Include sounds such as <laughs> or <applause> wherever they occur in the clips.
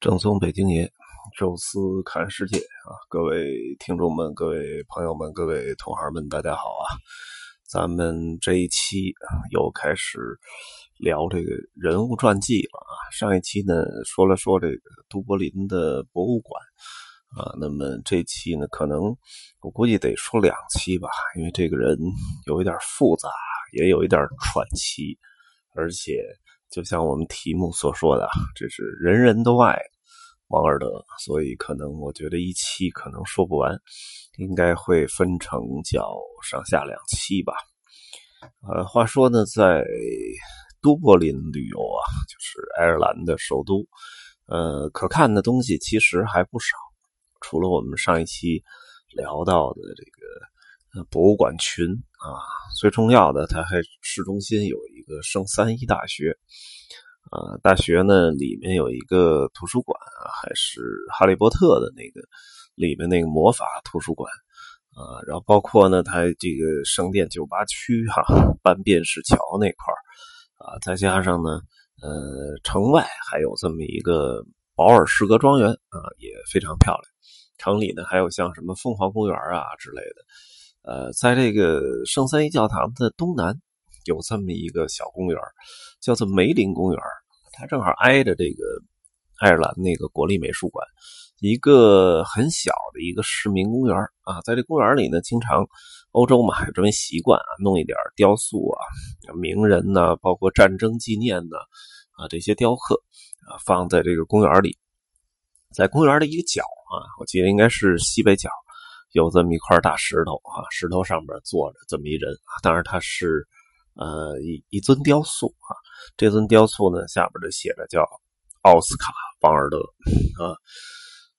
正宗北京爷，宙斯看世界啊！各位听众们、各位朋友们、各位同行们，大家好啊！咱们这一期又开始聊这个人物传记了啊！上一期呢说了说这个都柏林的博物馆啊，那么这期呢可能我估计得说两期吧，因为这个人有一点复杂，也有一点传奇，而且。就像我们题目所说的，这是人人都爱王尔德，所以可能我觉得一期可能说不完，应该会分成叫上下两期吧。呃，话说呢，在都柏林旅游啊，就是爱尔兰的首都，呃，可看的东西其实还不少，除了我们上一期聊到的这个博物馆群啊，最重要的，它还市中心有一个圣三一大学。啊，大学呢里面有一个图书馆啊，还是哈利波特的那个里面那个魔法图书馆啊，然后包括呢，它这个圣殿酒吧区哈，半边石桥那块啊，再加上呢，呃，城外还有这么一个保尔诗歌庄园啊，也非常漂亮。城里呢还有像什么凤凰公园啊之类的。呃，在这个圣三一教堂的东南有这么一个小公园，叫做梅林公园。它正好挨着这个爱尔兰那个国立美术馆，一个很小的一个市民公园啊，在这公园里呢，经常欧洲嘛有这么习惯啊，弄一点雕塑啊、名人呢，包括战争纪念的啊这些雕刻啊，放在这个公园里，在公园的一个角啊，我记得应该是西北角，有这么一块大石头啊，石头上边坐着这么一人啊，当然他是。呃，一一尊雕塑啊，这尊雕塑呢，下边就写着叫奥斯卡·邦尔德啊。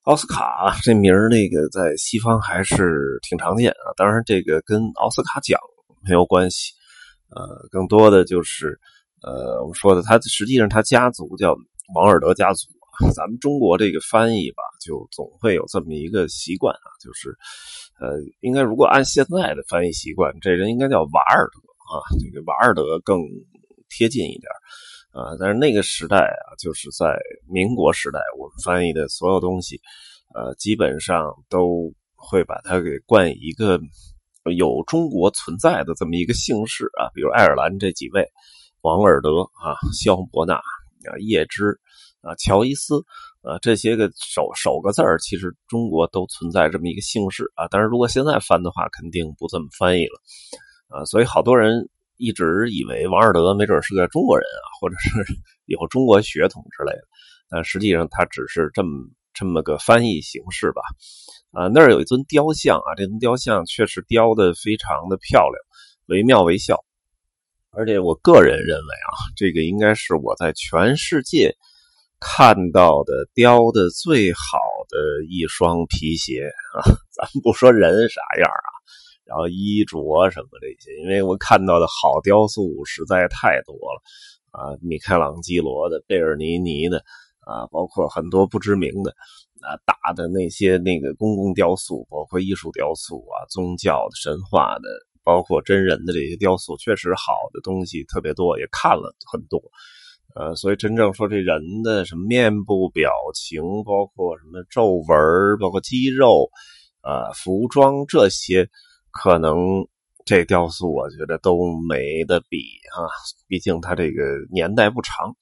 奥斯卡这名儿，那个在西方还是挺常见啊。当然，这个跟奥斯卡奖没有关系，呃，更多的就是呃，我们说的他实际上他家族叫王尔德家族。咱们中国这个翻译吧，就总会有这么一个习惯啊，就是呃，应该如果按现在的翻译习惯，这人应该叫瓦尔德。啊，这个瓦尔德更贴近一点啊，但是那个时代啊，就是在民国时代，我们翻译的所有东西，呃，基本上都会把它给冠以一个有中国存在的这么一个姓氏啊，比如爱尔兰这几位，王尔德啊、肖伯纳啊、叶芝啊、乔伊斯啊，这些个首首个字儿，其实中国都存在这么一个姓氏啊，但是如果现在翻的话，肯定不这么翻译了。啊，所以好多人一直以为王尔德没准是个中国人啊，或者是 <laughs> 有中国血统之类的，但实际上他只是这么这么个翻译形式吧。啊，那儿有一尊雕像啊，这尊雕像确实雕的非常的漂亮，惟妙惟肖。而且我个人认为啊，这个应该是我在全世界看到的雕的最好的一双皮鞋啊。<laughs> 咱不说人啥样啊。然后衣着什么这些，因为我看到的好雕塑实在太多了啊，米开朗基罗的、贝尔尼尼的啊，包括很多不知名的啊大的那些那个公共雕塑，包括艺术雕塑啊、宗教的、神话的，包括真人的这些雕塑，确实好的东西特别多，也看了很多。呃，所以真正说这人的什么面部表情，包括什么皱纹，包括肌肉啊、服装这些。可能这雕塑我觉得都没得比啊，毕竟它这个年代不长。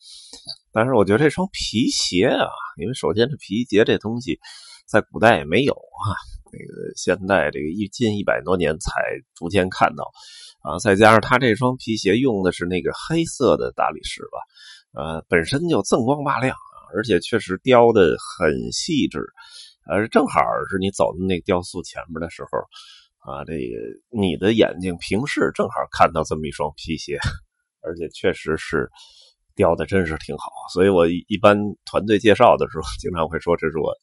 但是我觉得这双皮鞋啊，因为首先这皮鞋这东西在古代也没有啊，那个现代这个一近一百多年才逐渐看到啊，再加上它这双皮鞋用的是那个黑色的大理石吧，呃，本身就锃光瓦亮，而且确实雕的很细致，呃，正好是你走到那雕塑前面的时候。啊，这个你的眼睛平视正好看到这么一双皮鞋，而且确实是雕的真是挺好，所以我一般团队介绍的时候，经常会说这是我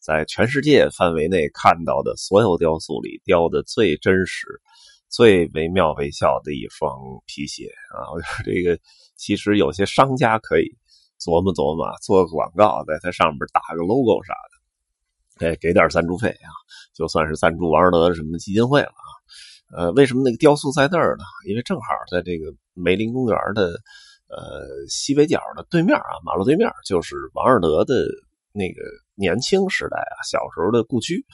在全世界范围内看到的所有雕塑里雕的最真实、最惟妙惟肖的一双皮鞋啊！<laughs> 我说这个其实有些商家可以琢磨琢磨，做个广告，在它上面打个 logo 啥的。哎，给点赞助费啊，就算是赞助王尔德什么基金会了啊。呃，为什么那个雕塑在那儿呢？因为正好在这个梅林公园的呃西北角的对面啊，马路对面就是王尔德的那个年轻时代啊，小时候的故居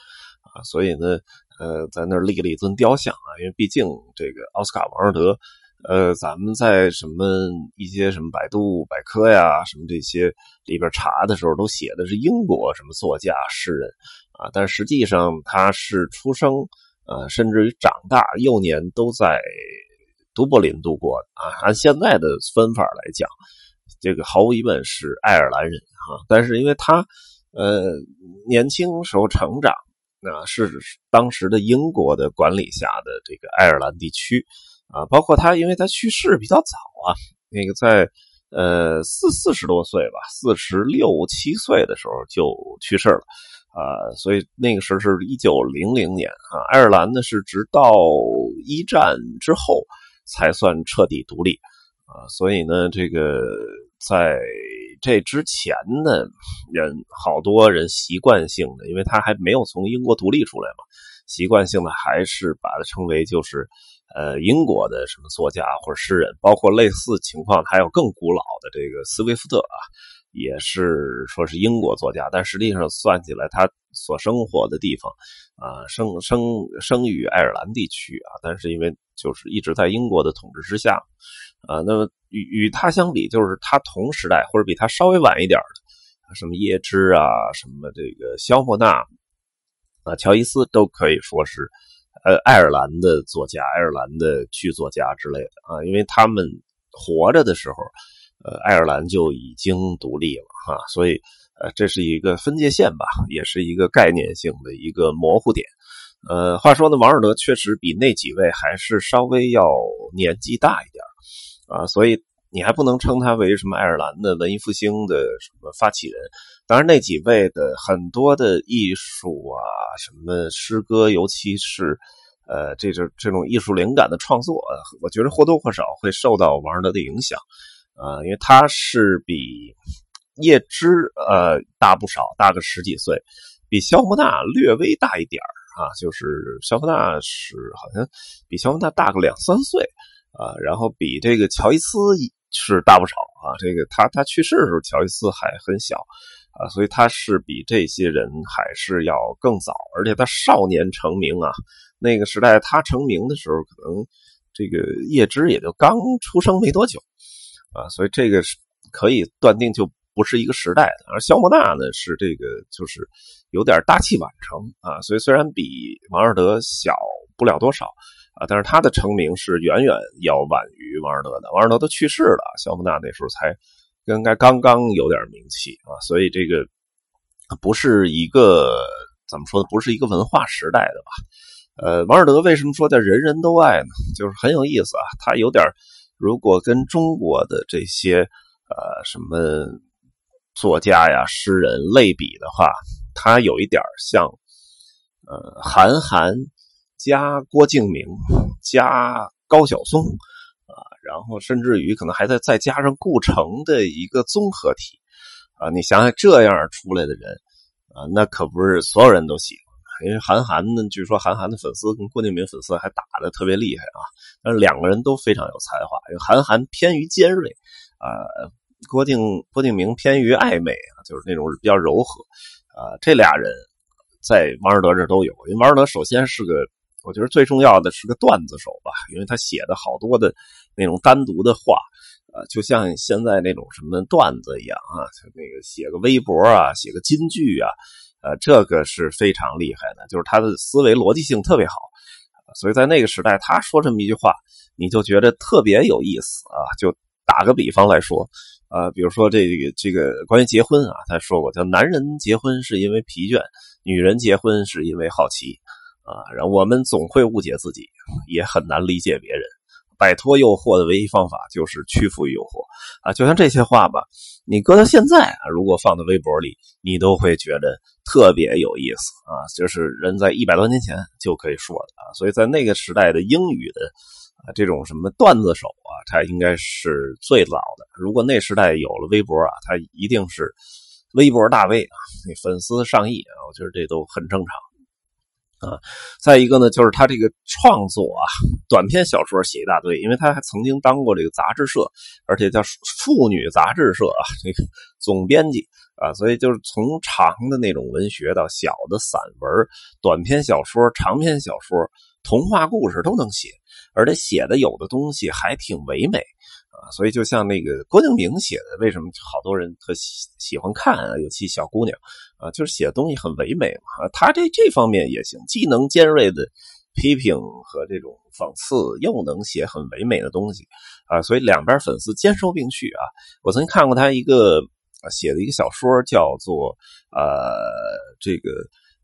啊，所以呢，呃，在那儿立了一尊雕像啊，因为毕竟这个奥斯卡王尔德，呃，咱们在什么一些什么百度百科呀，什么这些里边查的时候，都写的是英国什么作家诗人啊，但实际上他是出生呃，甚至于长大幼年都在都柏林度过的啊，按现在的分法来讲。这个毫无疑问是爱尔兰人哈，但是因为他，呃，年轻时候成长，那是当时的英国的管理下的这个爱尔兰地区，啊，包括他，因为他去世比较早啊，那个在呃四四十多岁吧，四十六七岁的时候就去世了，啊，所以那个时候是一九零零年啊，爱尔兰呢是直到一战之后才算彻底独立，啊，所以呢这个。在这之前呢，人好多人习惯性的，因为他还没有从英国独立出来嘛，习惯性的还是把它称为就是呃英国的什么作家或者诗人，包括类似情况还有更古老的这个斯威夫特啊，也是说是英国作家，但实际上算起来他所生活的地方啊，生生生于爱尔兰地区啊，但是因为就是一直在英国的统治之下。啊，那么与与他相比，就是他同时代或者比他稍微晚一点的，什么叶芝啊，什么这个肖莫纳啊，乔伊斯都可以说是，呃，爱尔兰的作家，爱尔兰的剧作家之类的啊，因为他们活着的时候，呃，爱尔兰就已经独立了哈，所以呃，这是一个分界线吧，也是一个概念性的一个模糊点。呃，话说呢，王尔德确实比那几位还是稍微要年纪大一点。啊，所以你还不能称他为什么爱尔兰的文艺复兴的什么发起人。当然，那几位的很多的艺术啊，什么诗歌，尤其是呃，这种这种艺术灵感的创作，我觉得或多或少会受到王尔德的影响。啊，因为他是比叶芝呃大不少，大个十几岁，比肖莫纳略微大一点啊，就是肖莫纳是好像比肖莫纳大个两三岁。啊，然后比这个乔伊斯是大不少啊。这个他他去世的时候，乔伊斯还很小啊，所以他是比这些人还是要更早，而且他少年成名啊。那个时代他成名的时候，可能这个叶芝也就刚出生没多久啊，所以这个是可以断定就不是一个时代的。而肖莫纳呢，是这个就是有点大器晚成啊，所以虽然比王尔德小不了多少。啊，但是他的成名是远远要晚于王尔德的。王尔德都去世了，肖莫纳那时候才应该刚刚有点名气啊，所以这个不是一个怎么说呢？不是一个文化时代的吧？呃，王尔德为什么说叫人人都爱呢？就是很有意思啊，他有点如果跟中国的这些呃什么作家呀、诗人类比的话，他有一点像呃韩寒。加郭敬明，加高晓松，啊，然后甚至于可能还在再加上顾城的一个综合体，啊，你想想这样出来的人，啊，那可不是所有人都喜欢。因为韩寒呢，据说韩寒的粉丝跟郭敬明粉丝还打的特别厉害啊，但是两个人都非常有才华。因为韩寒偏于尖锐，啊，郭敬郭敬明偏于暧昧啊，就是那种比较柔和，啊，这俩人在王尔德这都有。因为王尔德首先是个。我觉得最重要的是个段子手吧，因为他写的好多的那种单独的话，呃，就像现在那种什么段子一样啊，那个写个微博啊，写个金句啊，呃，这个是非常厉害的，就是他的思维逻辑性特别好，所以在那个时代，他说这么一句话，你就觉得特别有意思啊。就打个比方来说，呃，比如说这个这个关于结婚啊，他说过，叫男人结婚是因为疲倦，女人结婚是因为好奇。啊，然后我们总会误解自己，也很难理解别人。摆脱诱惑的唯一方法就是屈服于诱惑啊！就像这些话吧，你搁到现在啊，如果放在微博里，你都会觉得特别有意思啊。就是人在一百多年前就可以说的啊，所以在那个时代的英语的啊这种什么段子手啊，他应该是最早的。如果那时代有了微博啊，他一定是微博大 V 啊，那粉丝上亿啊，我觉得这都很正常。啊，再一个呢，就是他这个创作啊，短篇小说写一大堆，因为他还曾经当过这个杂志社，而且叫妇女杂志社啊，这个总编辑啊，所以就是从长的那种文学到小的散文、短篇小说、长篇小说、童话故事都能写，而且写的有的东西还挺唯美啊。所以就像那个郭敬明写的，为什么好多人特喜喜欢看啊？尤其小姑娘啊，就是写的东西很唯美嘛。他这这方面也行，既能尖锐的批评和这种讽刺，又能写很唯美的东西啊。所以两边粉丝兼收并蓄啊。我曾经看过他一个。写的一个小说叫做呃，这个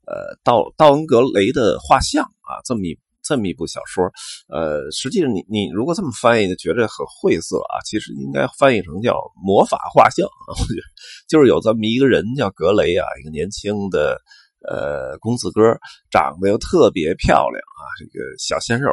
呃，道道恩格雷的画像啊，这么一这么一部小说，呃，实际上你你如果这么翻译，就觉得很晦涩啊，其实应该翻译成叫魔法画像啊，我觉得就是有这么一个人叫格雷啊，一个年轻的呃公子哥，长得又特别漂亮啊，这个小鲜肉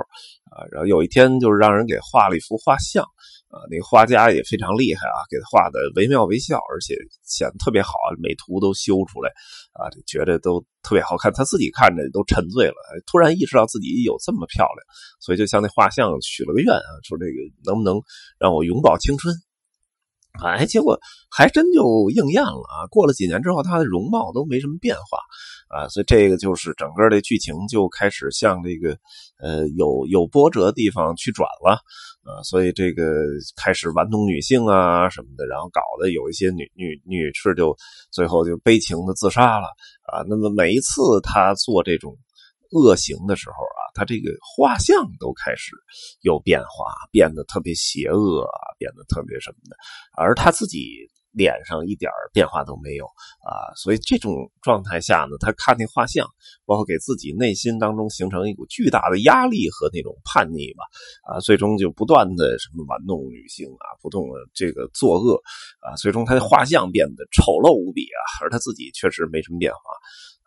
啊，然后有一天就是让人给画了一幅画像。啊，那个画家也非常厉害啊，给他画的惟妙惟肖，而且显得特别好，美图都修出来，啊，觉得都特别好看。他自己看着都沉醉了，突然意识到自己有这么漂亮，所以就向那画像许了个愿啊，说这个能不能让我永葆青春？哎，结果还真就应验了啊！过了几年之后，他的容貌都没什么变化啊，所以这个就是整个的剧情就开始向这个呃有有波折的地方去转了啊，所以这个开始玩弄女性啊什么的，然后搞得有一些女女女士就最后就悲情的自杀了啊。那么每一次他做这种。恶行的时候啊，他这个画像都开始有变化，变得特别邪恶啊，变得特别什么的，而他自己脸上一点变化都没有啊，所以这种状态下呢，他看那画像，包括给自己内心当中形成一股巨大的压力和那种叛逆吧，啊，最终就不断的什么玩弄女性啊，不断这个作恶啊，最终他的画像变得丑陋无比啊，而他自己确实没什么变化。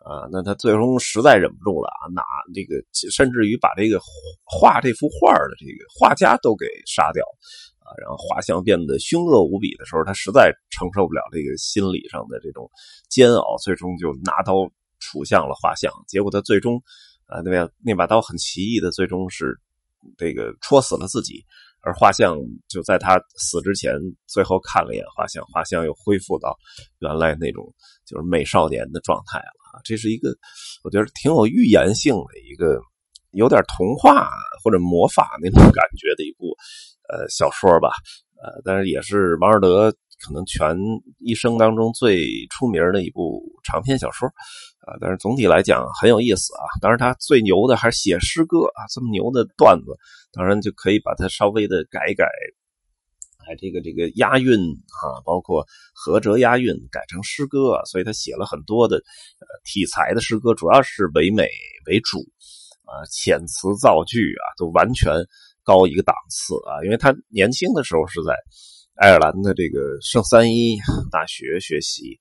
啊，那他最终实在忍不住了啊，拿这个甚至于把这个画这幅画的这个画家都给杀掉啊，然后画像变得凶恶无比的时候，他实在承受不了这个心理上的这种煎熬，最终就拿刀杵向了画像。结果他最终啊，那把那把刀很奇异的，最终是这个戳死了自己。而画像就在他死之前，最后看了一眼画像，画像又恢复到原来那种就是美少年的状态了啊！这是一个我觉得挺有预言性的一个，有点童话或者魔法那种感觉的一部呃小说吧，呃，但是也是王尔德。可能全一生当中最出名的一部长篇小说，啊，但是总体来讲很有意思啊。当然，他最牛的还是写诗歌啊，这么牛的段子，当然就可以把它稍微的改一改，哎，这个这个押韵啊，包括合辙押韵，改成诗歌。所以他写了很多的呃题材的诗歌，主要是唯美为主啊，遣词造句啊，都完全高一个档次啊。因为他年轻的时候是在。爱尔兰的这个圣三一大学学习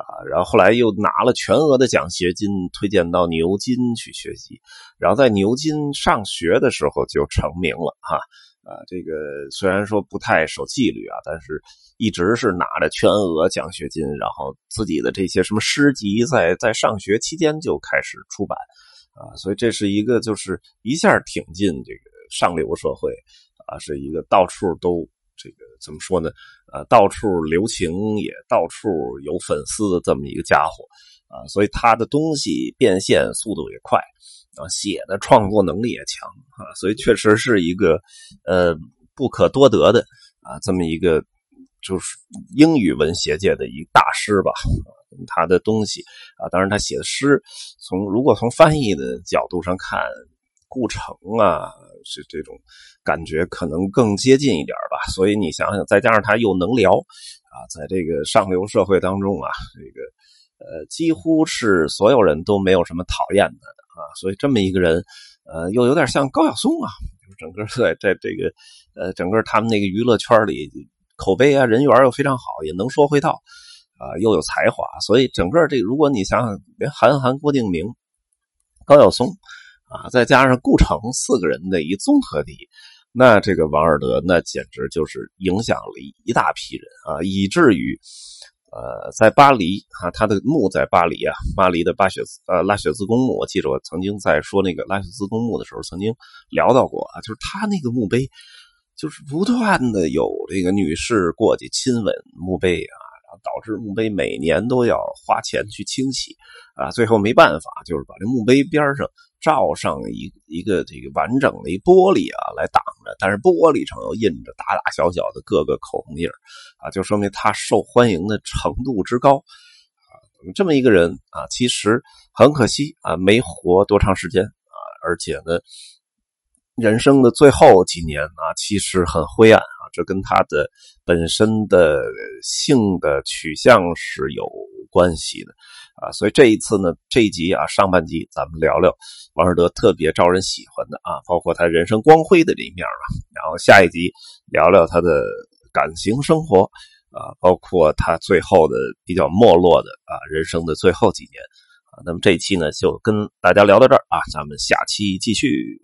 啊，然后后来又拿了全额的奖学金，推荐到牛津去学习，然后在牛津上学的时候就成名了哈啊，这个虽然说不太守纪律啊，但是一直是拿着全额奖学金，然后自己的这些什么诗集，在在上学期间就开始出版啊，所以这是一个就是一下挺进这个上流社会啊，是一个到处都。怎么说呢？呃，到处留情，也到处有粉丝的这么一个家伙啊，所以他的东西变现速度也快啊，写的创作能力也强啊，所以确实是一个呃不可多得的啊，这么一个就是英语文学界的一大师吧。他的东西啊，当然他写的诗，从如果从翻译的角度上看。顾城啊，是这种感觉可能更接近一点吧。所以你想想，再加上他又能聊啊，在这个上流社会当中啊，这个呃，几乎是所有人都没有什么讨厌的啊。所以这么一个人，呃，又有点像高晓松啊，整个在在这个呃，整个他们那个娱乐圈里，口碑啊，人缘又非常好，也能说会道啊，又有才华。所以整个这，如果你想想，连韩寒、郭敬明、高晓松。啊，再加上顾城四个人的一综合体，那这个王尔德那简直就是影响了一大批人啊，以至于，呃，在巴黎啊，他的墓在巴黎啊，巴黎的巴雪呃拉雪兹公墓，我记得我曾经在说那个拉雪兹公墓的时候，曾经聊到过啊，就是他那个墓碑，就是不断的有这个女士过去亲吻墓碑啊，导致墓碑每年都要花钱去清洗啊。最后没办法，就是把这墓碑边上罩上一一个这个完整的一玻璃啊来挡着，但是玻璃上又印着大大小小的各个口红印啊，就说明他受欢迎的程度之高啊。这么一个人啊，其实很可惜啊，没活多长时间啊，而且呢。人生的最后几年啊，其实很灰暗，这跟他的本身的性的取向是有关系的啊。所以这一次呢，这一集啊，上半集咱们聊聊王尔德特别招人喜欢的啊，包括他人生光辉的这一面啊。然后下一集聊聊他的感情生活啊，包括他最后的比较没落的啊人生的最后几年啊。那么这一期呢，就跟大家聊到这儿啊，咱们下期继续。